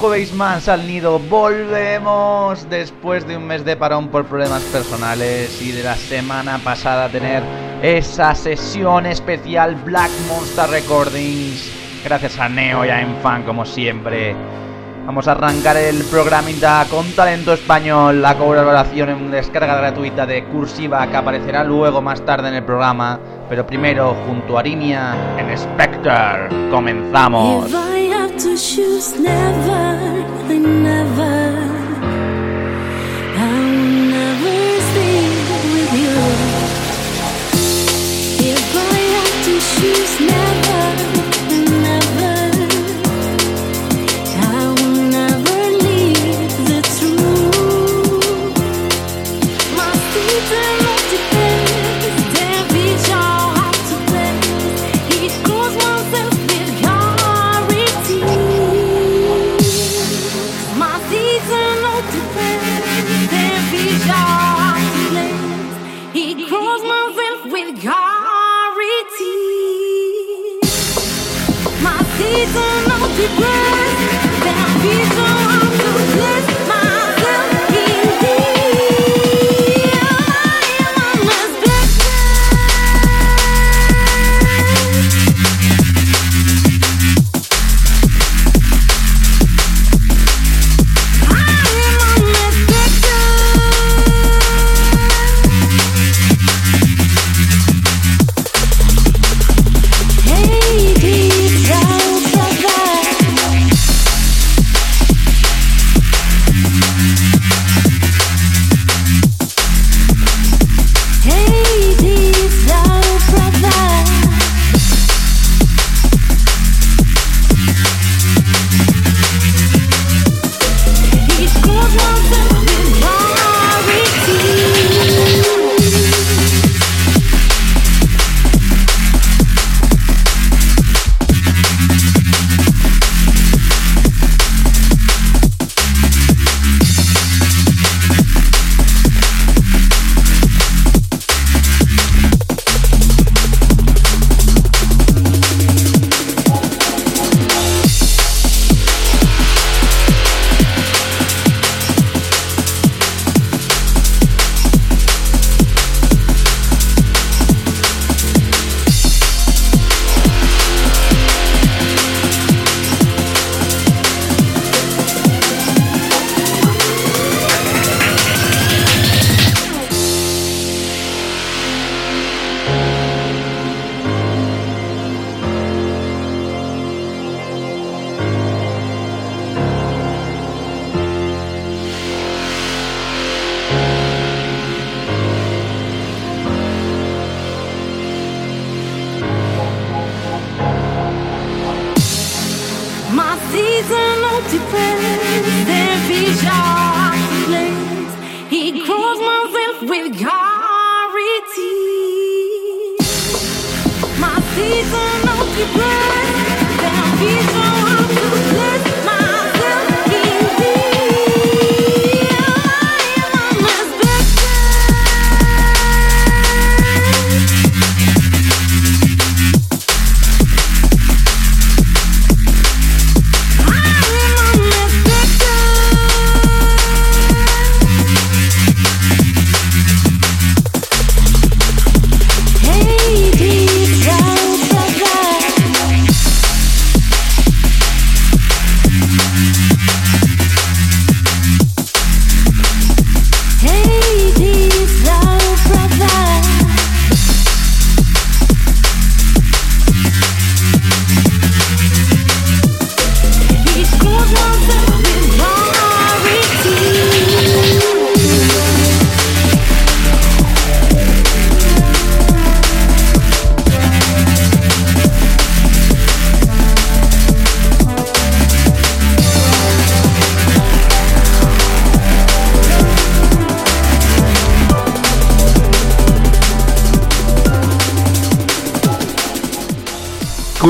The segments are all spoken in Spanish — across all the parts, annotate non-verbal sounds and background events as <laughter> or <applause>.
Jueves más al nido. Volvemos después de un mes de parón por problemas personales y de la semana pasada tener esa sesión especial Black Monster Recordings. Gracias a Neo y a Enfan como siempre. Vamos a arrancar el programita con talento español, la colaboración en descarga gratuita de Cursiva que aparecerá luego más tarde en el programa. Pero primero, junto a Arinia en Spectre, comenzamos. Choose never, I never, I will never stay with you. If I have to choose never,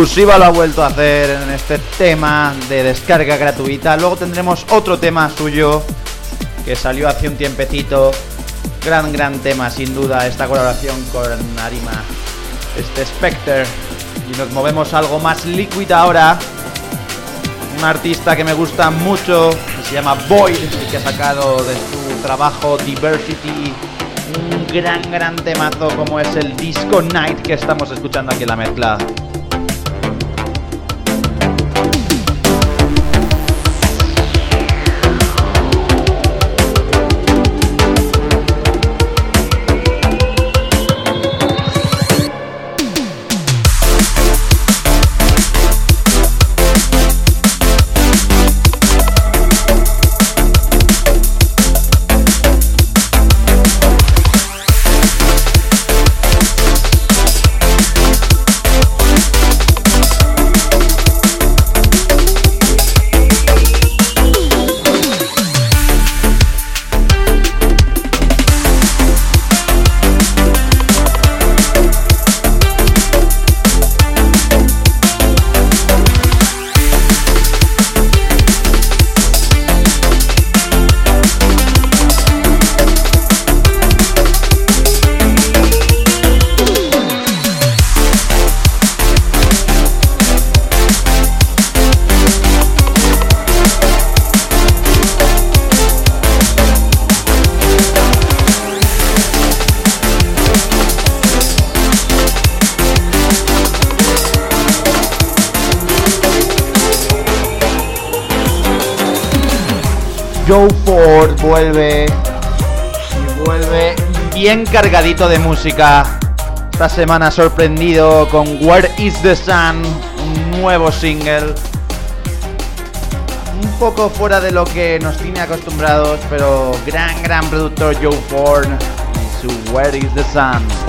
Cursiva lo ha vuelto a hacer en este tema de descarga gratuita. Luego tendremos otro tema suyo que salió hace un tiempecito. Gran, gran tema, sin duda, esta colaboración con Arima. Este Spectre. Y nos movemos algo más liquid ahora. un artista que me gusta mucho, que se llama Void, y que ha sacado de su trabajo Diversity un gran, gran temazo como es el Disco Night que estamos escuchando aquí en la mezcla. Cargadito de música. Esta semana sorprendido con Where is the Sun, un nuevo single. Un poco fuera de lo que nos tiene acostumbrados, pero gran, gran productor Joe Ford y su Where is the Sun.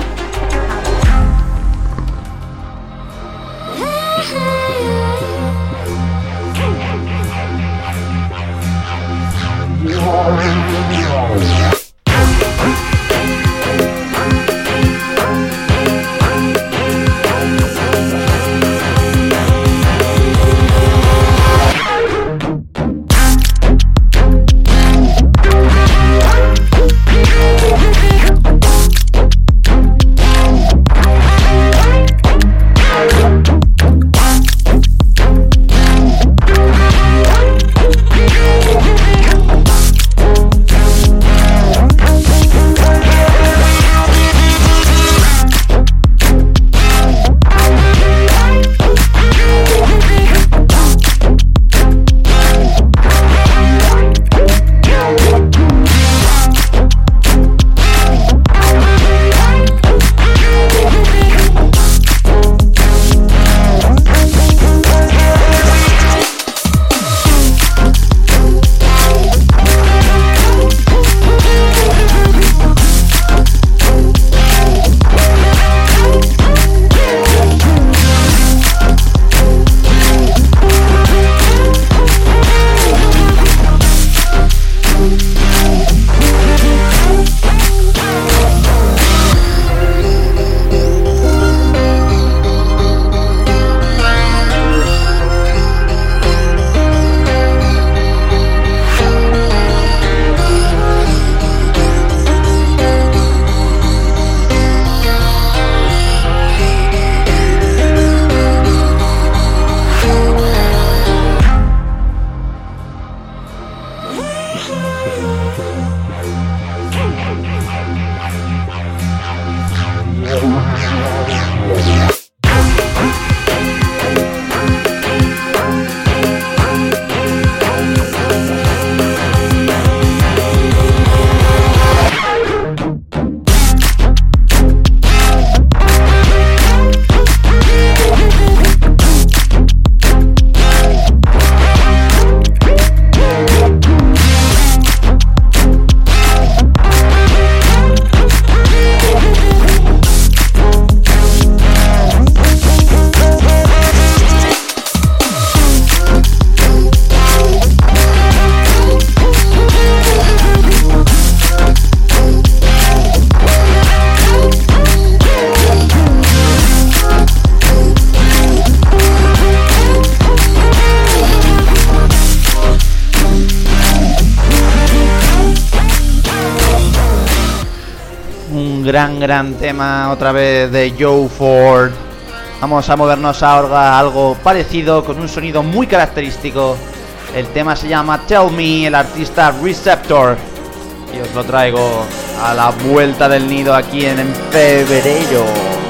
Gran, tema otra vez de Joe Ford. Vamos a movernos ahora algo parecido con un sonido muy característico. El tema se llama Tell Me, el artista Receptor. Y os lo traigo a la vuelta del nido aquí en febrero.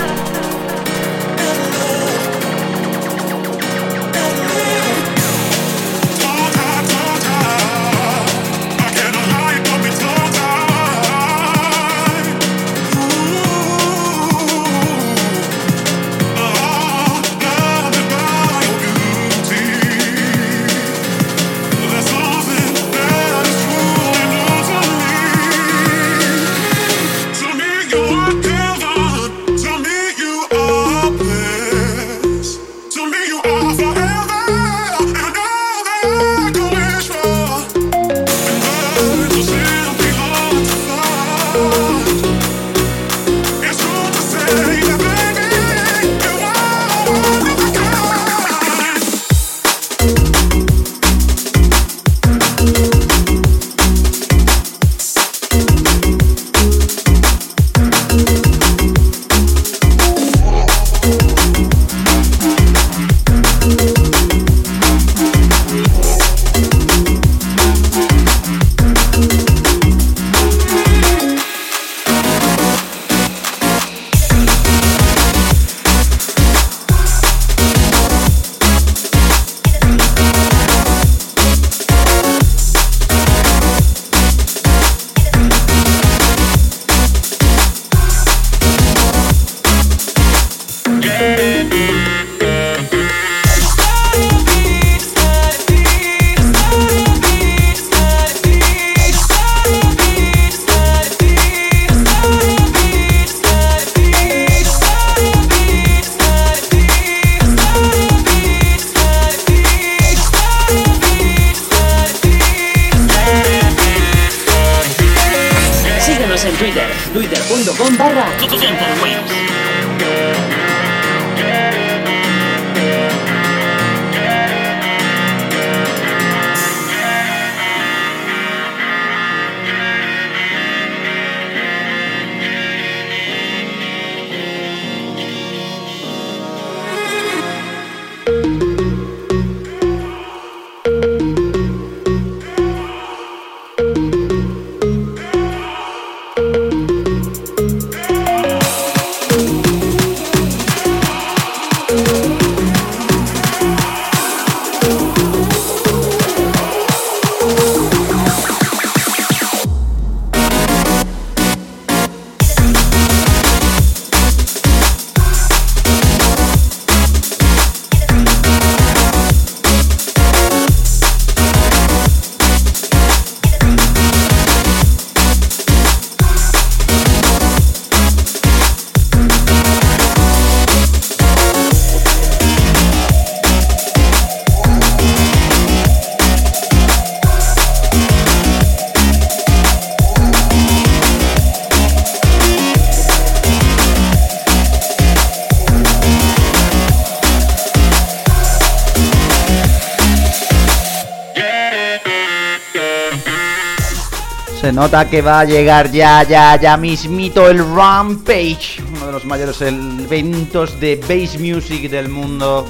Nota que va a llegar ya, ya, ya mismito el Rampage, uno de los mayores eventos de bass music del mundo.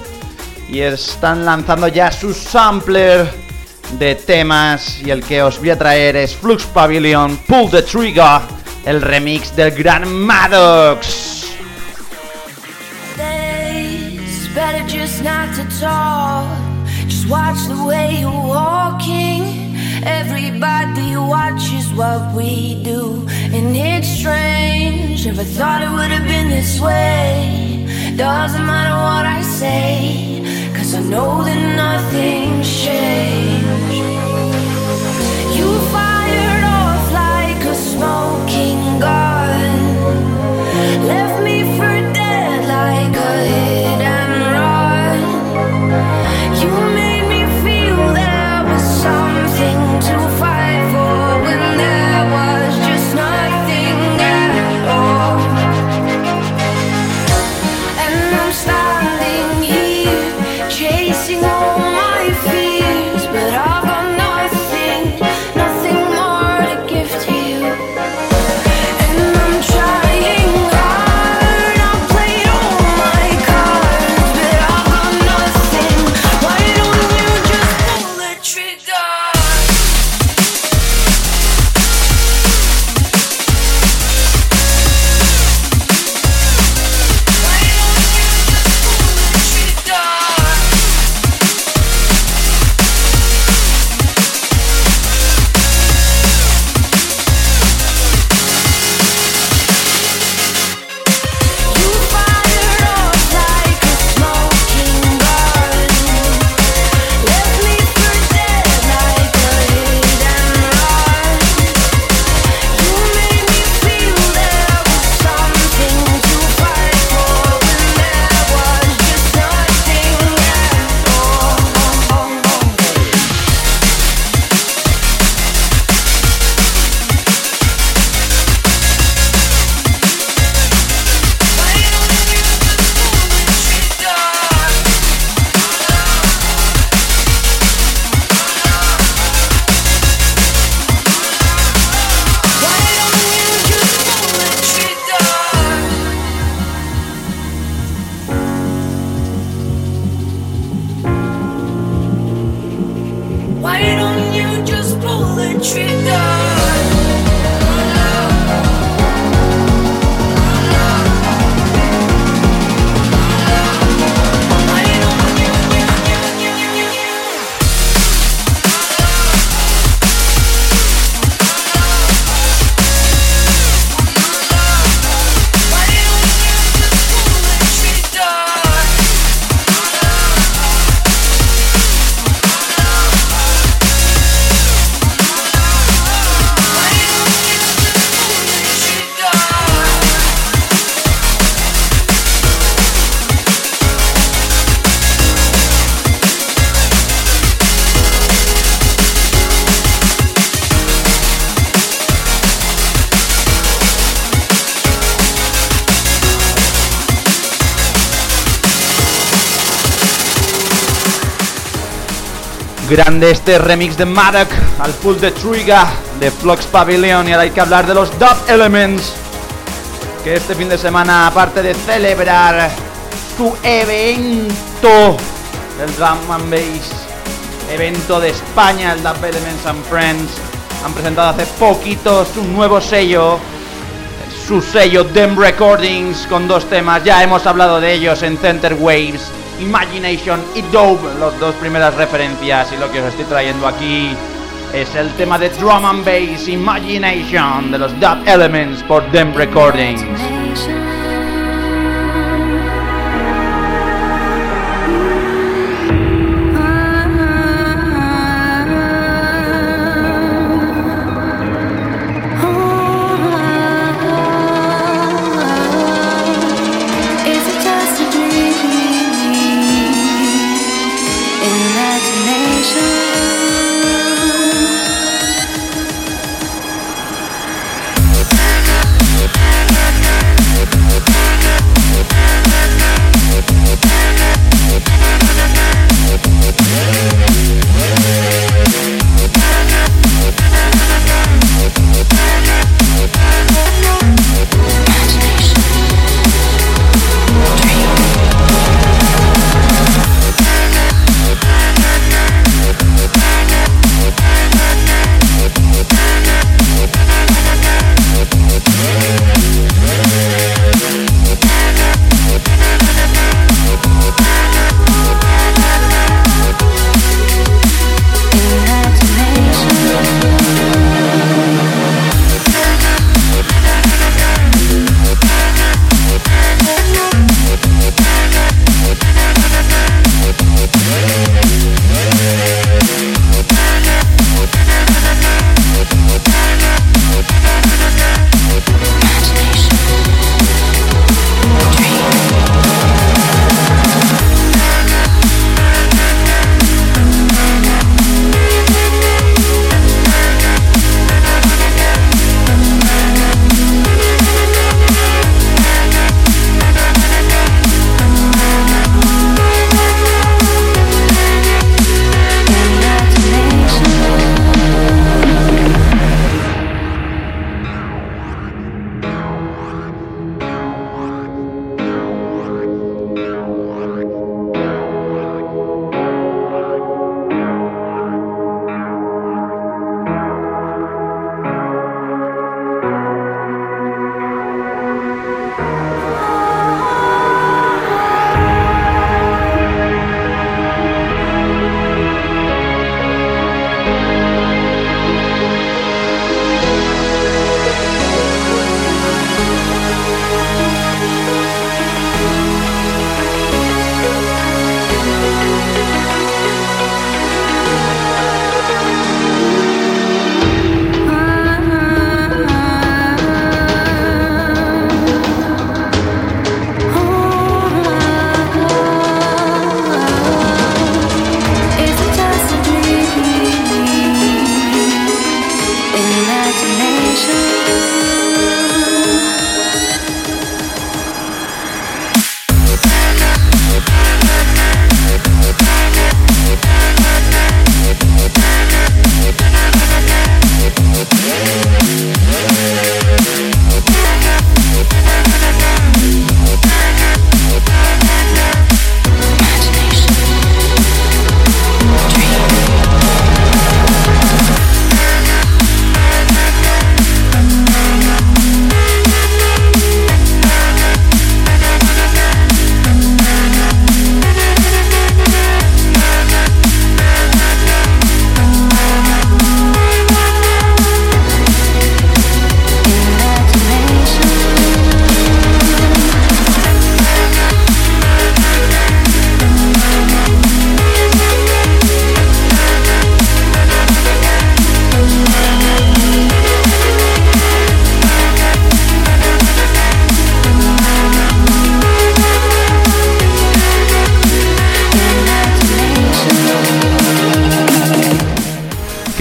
Y están lanzando ya su sampler de temas. Y el que os voy a traer es Flux Pavilion, Pull the Trigger, el remix del gran Maddox. Better just not to talk. Just watch the way you're walking. Everybody watches what we do, and it's strange. Never thought it would have been this way. Doesn't matter what I say, cause I know that nothing's changed. Grande este remix de Madoc al Pull the Trigger de Flux Pavilion y ahora hay que hablar de los Dub Elements que este fin de semana aparte de celebrar su evento del Drum and Bass evento de España el Dub Elements and Friends han presentado hace poquito su nuevo sello su sello Dem Recordings con dos temas ya hemos hablado de ellos en Center Waves Imagination y Dope, las dos primeras referencias y lo que os estoy trayendo aquí es el tema de drum and bass Imagination de los Dub Elements por Dem Recordings.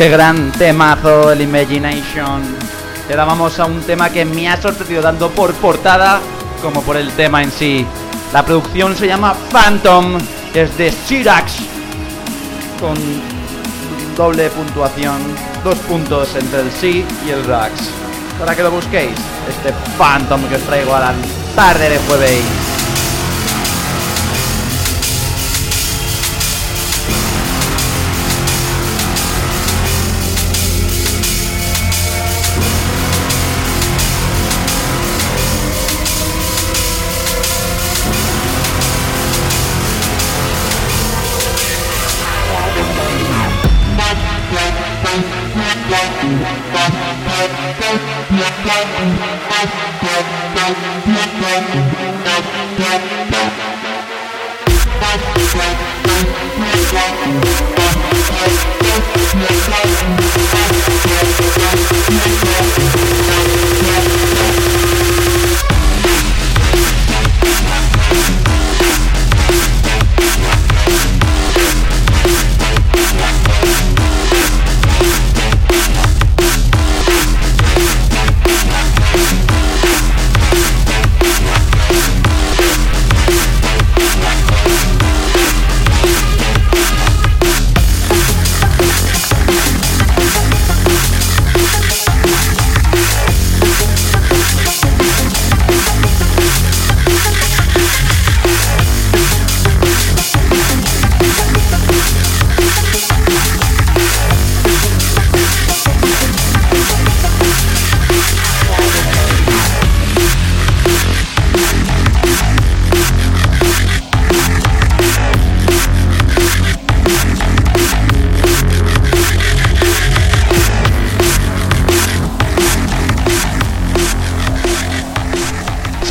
Qué gran temazo el Imagination. Vamos a un tema que me ha sorprendido tanto por portada como por el tema en sí. La producción se llama Phantom, es de Syrax, con doble puntuación, dos puntos entre el sí y el Rax. Para que lo busquéis, este Phantom que os traigo a la tarde de jueves.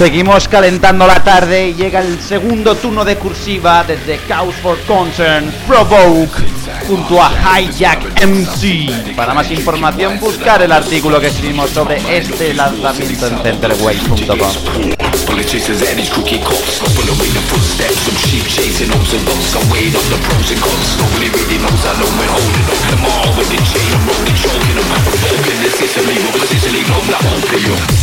Seguimos calentando la tarde y llega el segundo turno de cursiva desde Cause for Concern Provoke junto a Hijack MC. Para más información buscar el artículo que escribimos sobre este lanzamiento en centerway.com. With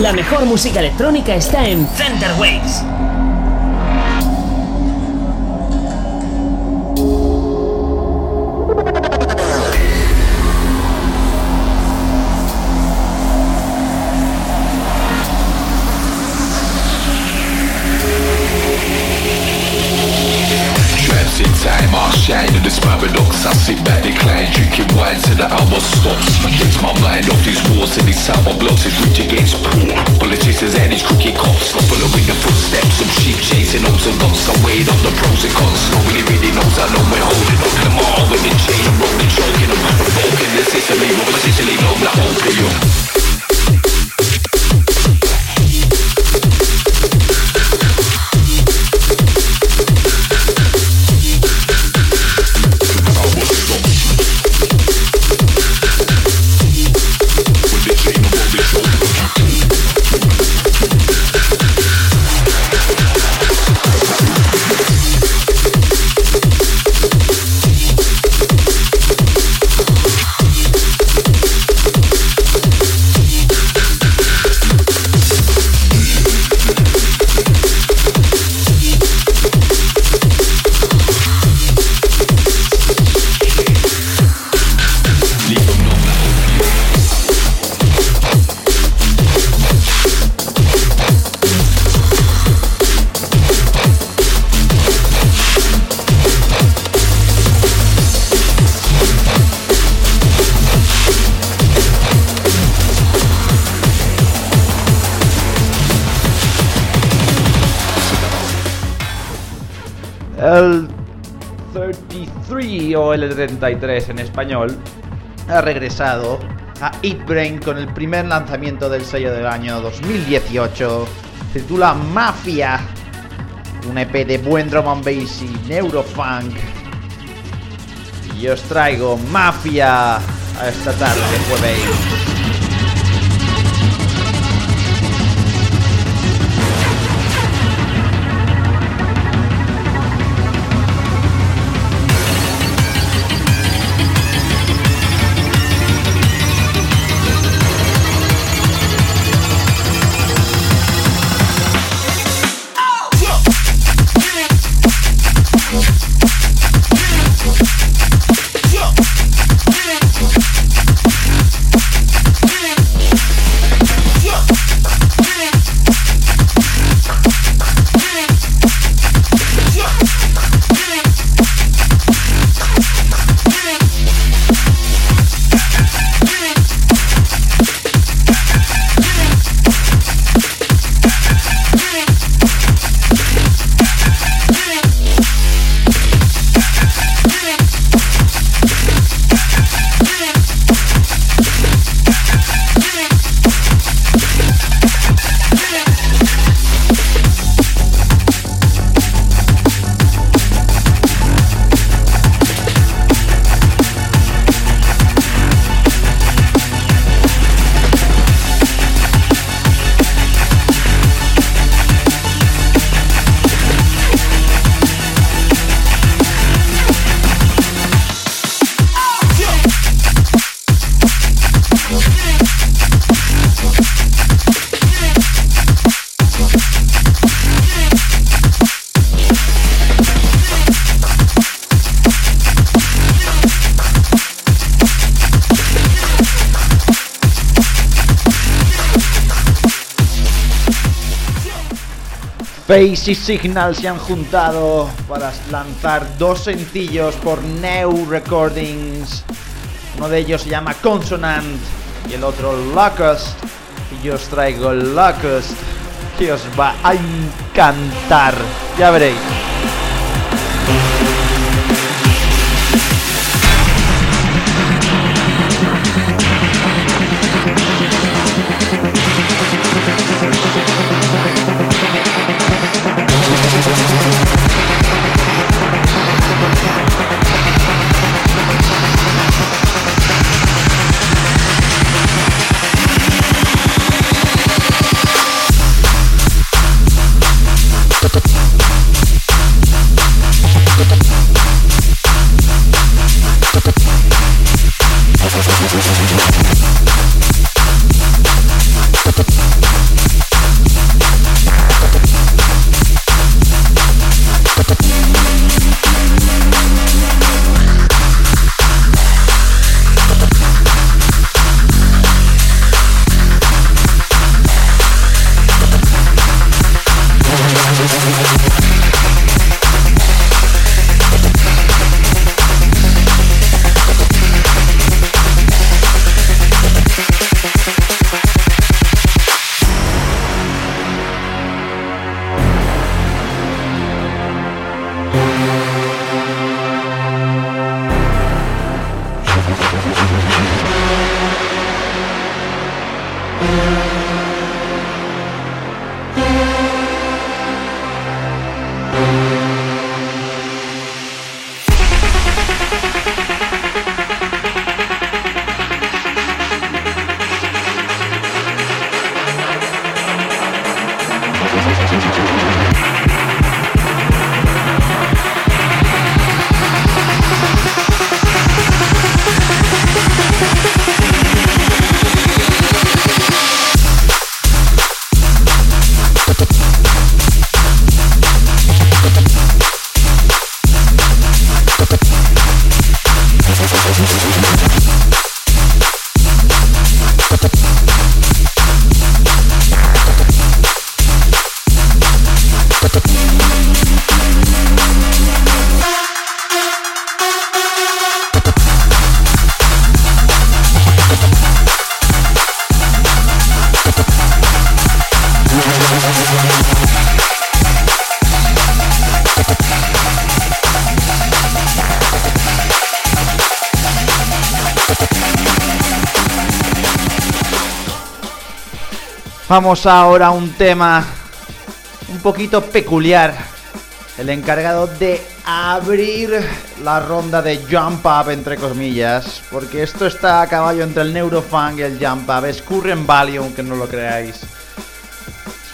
La mejor música electrónica está en Center Waves. This paradox I sit back, decline, drinking wine till the hour stops Get my mind off these wars and these sour blocks It's rich against poor Politicians and these crooked cops Following the footsteps of sheep chasing chasing hopes and loss. I weighed up the pros and cons. Nobody really knows how long we're holding on Them all. With the chain and rolling, choking them Provoking. The Sicily, over Sicily, love that opium With the 33 o el 33 en español ha regresado a Eat Brain con el primer lanzamiento del sello del año 2018. Se titula Mafia, un EP de buen drum and bass y neurofunk. Y os traigo Mafia a esta tarde de jueves. Face y Signal se han juntado para lanzar dos sencillos por New Recordings. Uno de ellos se llama Consonant y el otro Locust. Y yo os traigo Locust que os va a encantar. Ya veréis. Vamos ahora a un tema un poquito peculiar. El encargado de abrir la ronda de Jump Up, entre comillas. Porque esto está a caballo entre el Neurofunk y el Jump Up. Es Current Value, aunque no lo creáis.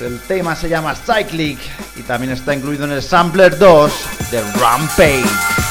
El tema se llama Cyclic y también está incluido en el Sampler 2 de Rampage.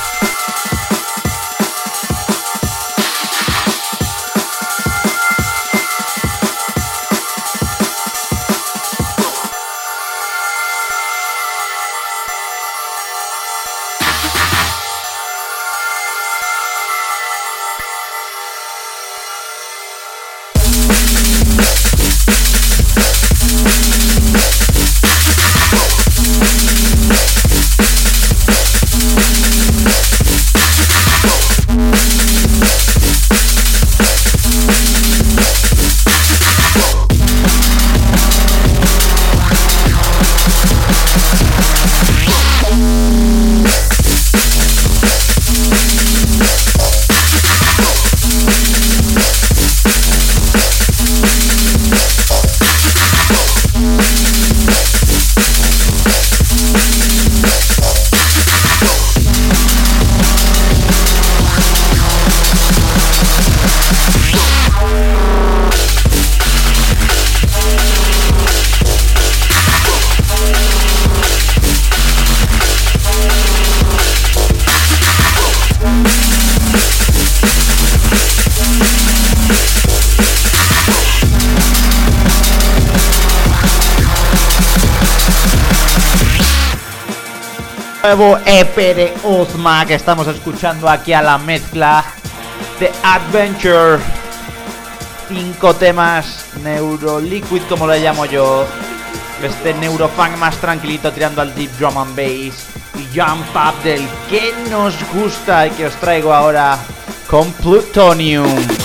Nuevo EP de Ozma que estamos escuchando aquí a la mezcla de Adventure. Cinco temas Neuroliquid como lo llamo yo. Este Neurofunk más tranquilito tirando al Deep Drum and Bass. Y Jump Up del que nos gusta y que os traigo ahora con Plutonium.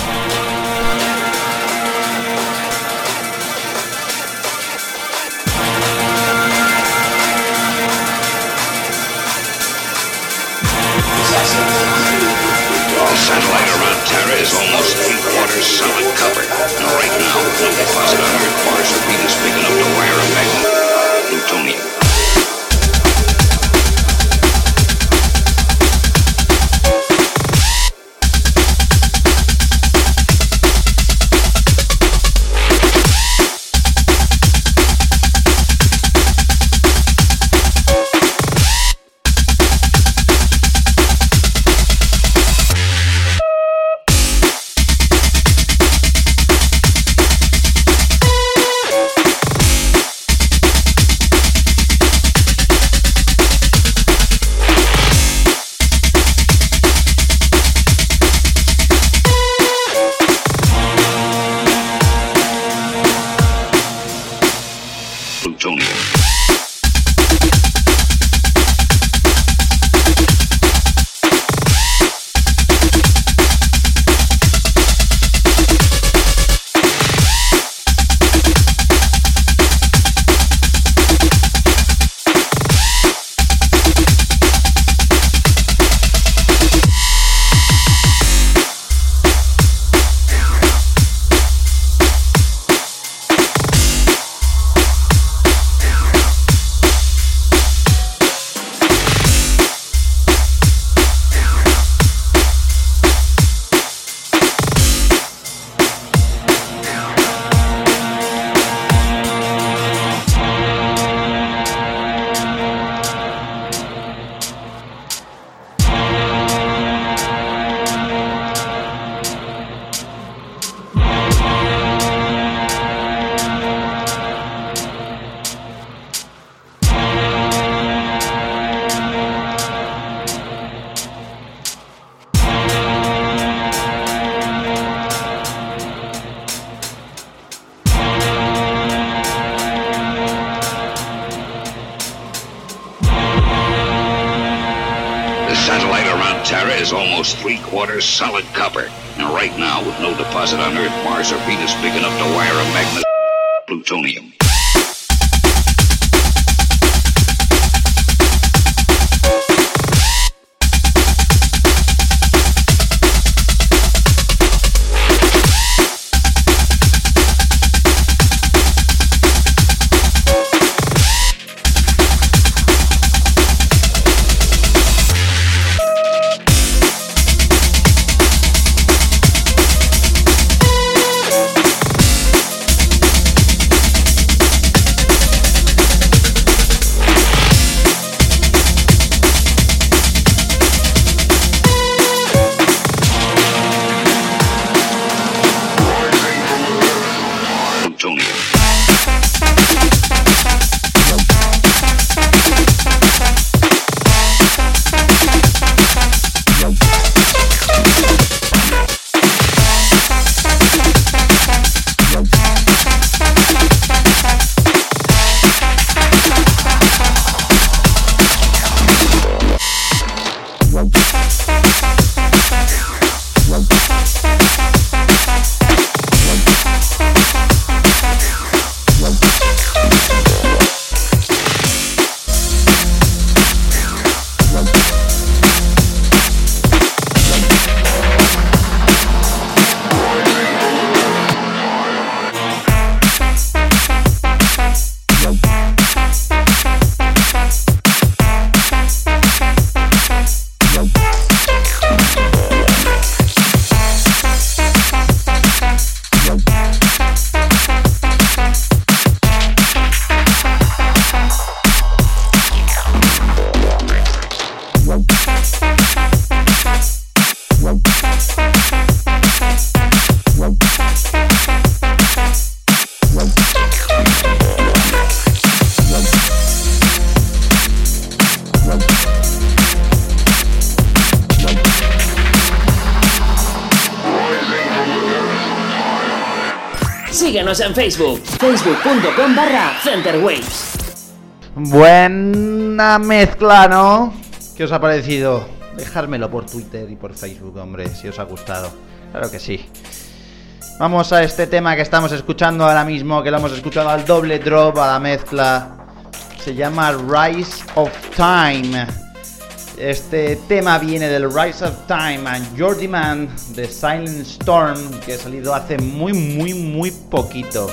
Síguenos en Facebook, facebook.com barra Centerwaves. Buena mezcla, ¿no? ¿Qué os ha parecido? Dejármelo por Twitter y por Facebook, hombre, si os ha gustado. Claro que sí. Vamos a este tema que estamos escuchando ahora mismo, que lo hemos escuchado al doble drop, a la mezcla. Se llama Rise of Time. Este tema viene del Rise of Time and Jordi Man de Silent Storm, que ha salido hace muy, muy, muy poquito.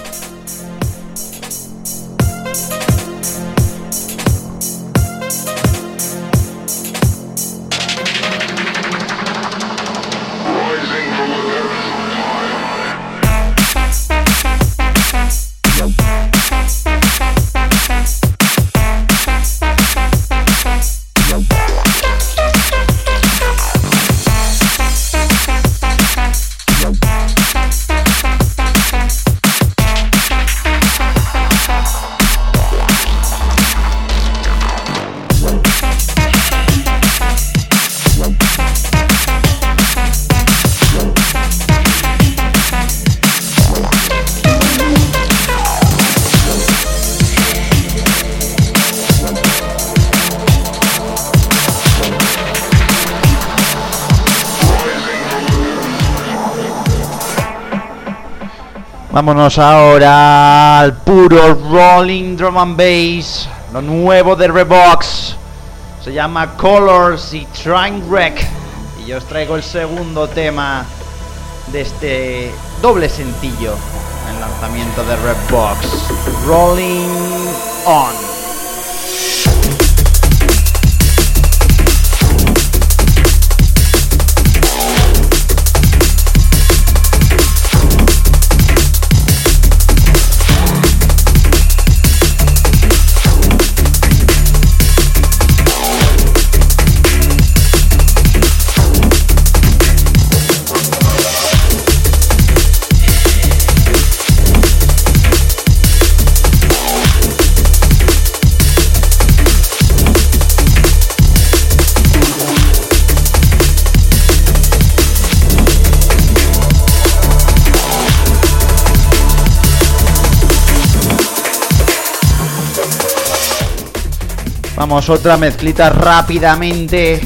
Vámonos ahora al puro Rolling Drum and Bass, lo nuevo de Revox. Se llama Colors y Train Wreck. Y yo os traigo el segundo tema de este doble sencillo en lanzamiento de Redbox. Rolling On. Otra mezclita rápidamente.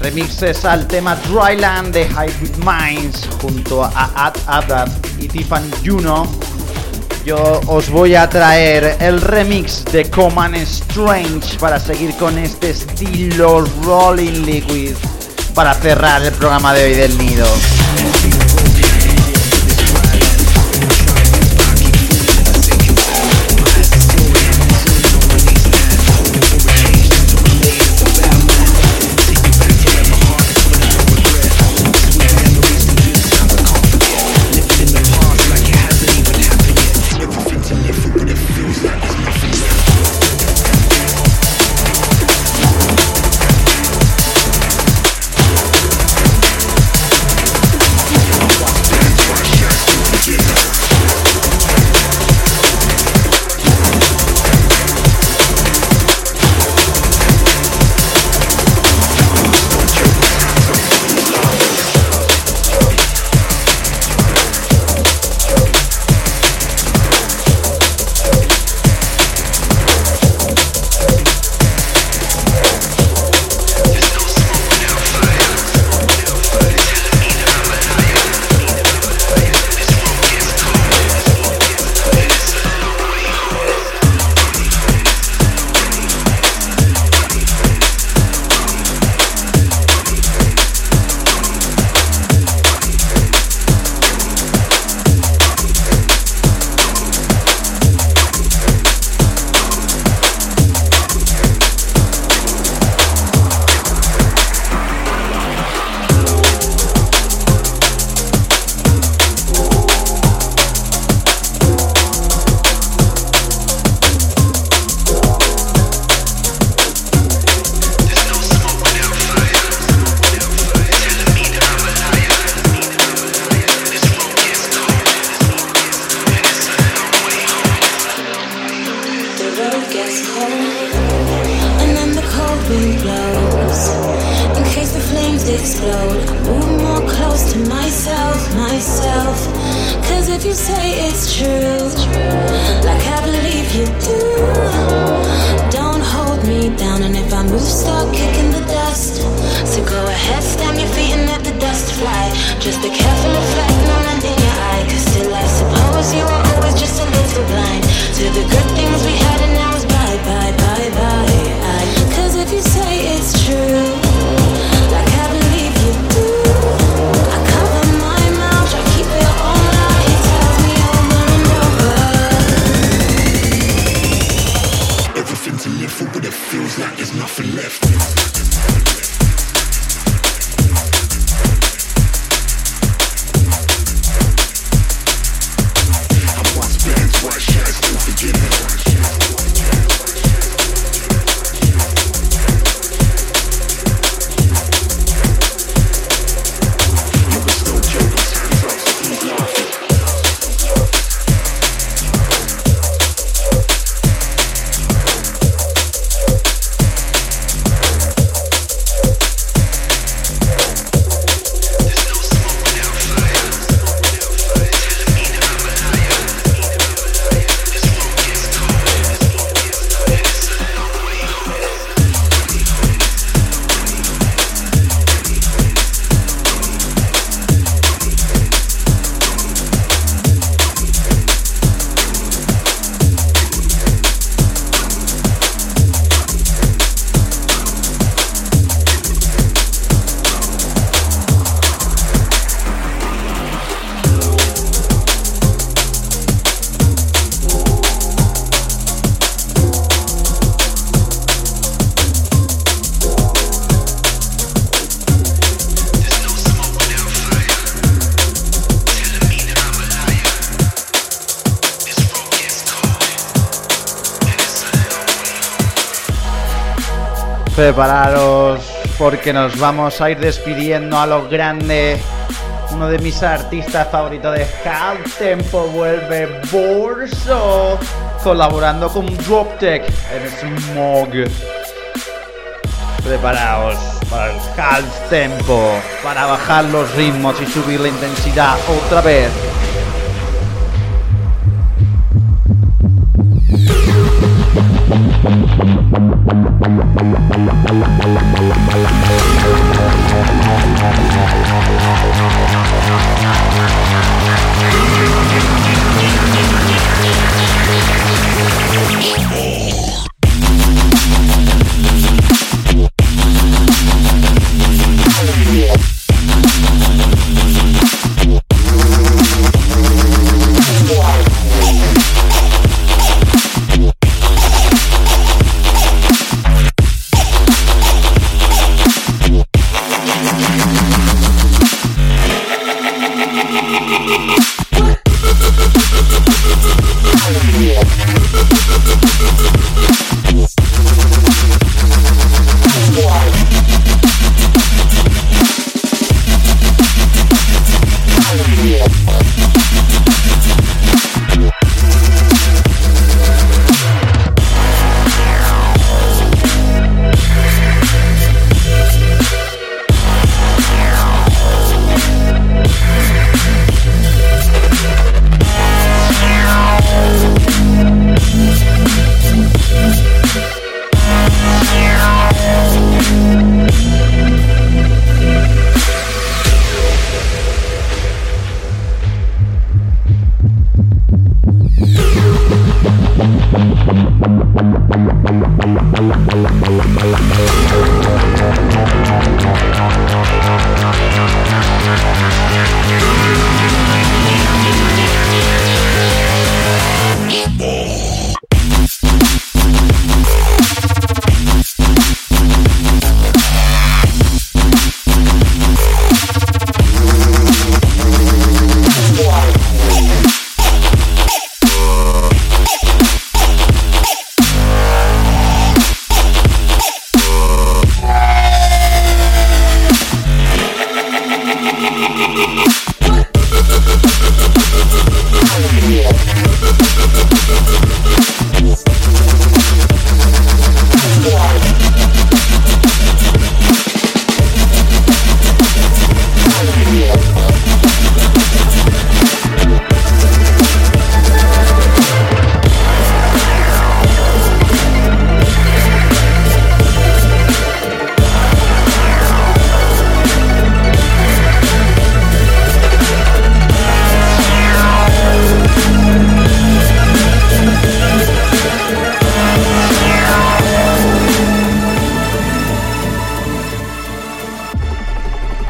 Remixes al tema Dryland de Hybrid Minds junto a Ad Adab y Tiffany Juno. Yo os voy a traer el remix de Common Strange para seguir con este estilo Rolling Liquid para cerrar el programa de hoy del nido. Prepararos porque nos vamos a ir despidiendo a lo grande. Uno de mis artistas favoritos de Half Tempo vuelve Borso, colaborando con DropTech en Smog. Preparaos para el Half Tempo, para bajar los ritmos y subir la intensidad otra vez. Show.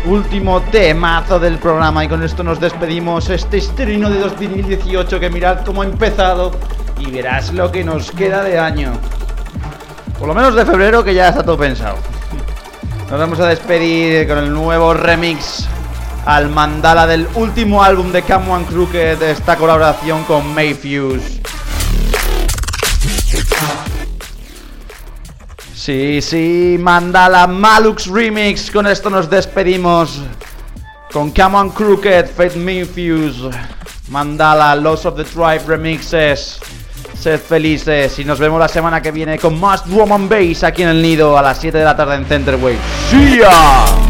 Último temazo del programa y con esto nos despedimos este estreno de 2018 que mirad cómo ha empezado y verás lo que nos queda de año. Por lo menos de febrero que ya está todo pensado. <laughs> Nos vamos a despedir con el nuevo remix al mandala del último álbum de Cam One Crooked, esta colaboración con Mayfuse. Sí, sí, Mandala Malux Remix. Con esto nos despedimos. Con Come On Crooked, Fate Mayfuse, Mandala, Loss of the Tribe Remixes. Sed felices y nos vemos la semana que viene con más Drum and Bass aquí en el nido a las 7 de la tarde en Centerway. ¡See ya!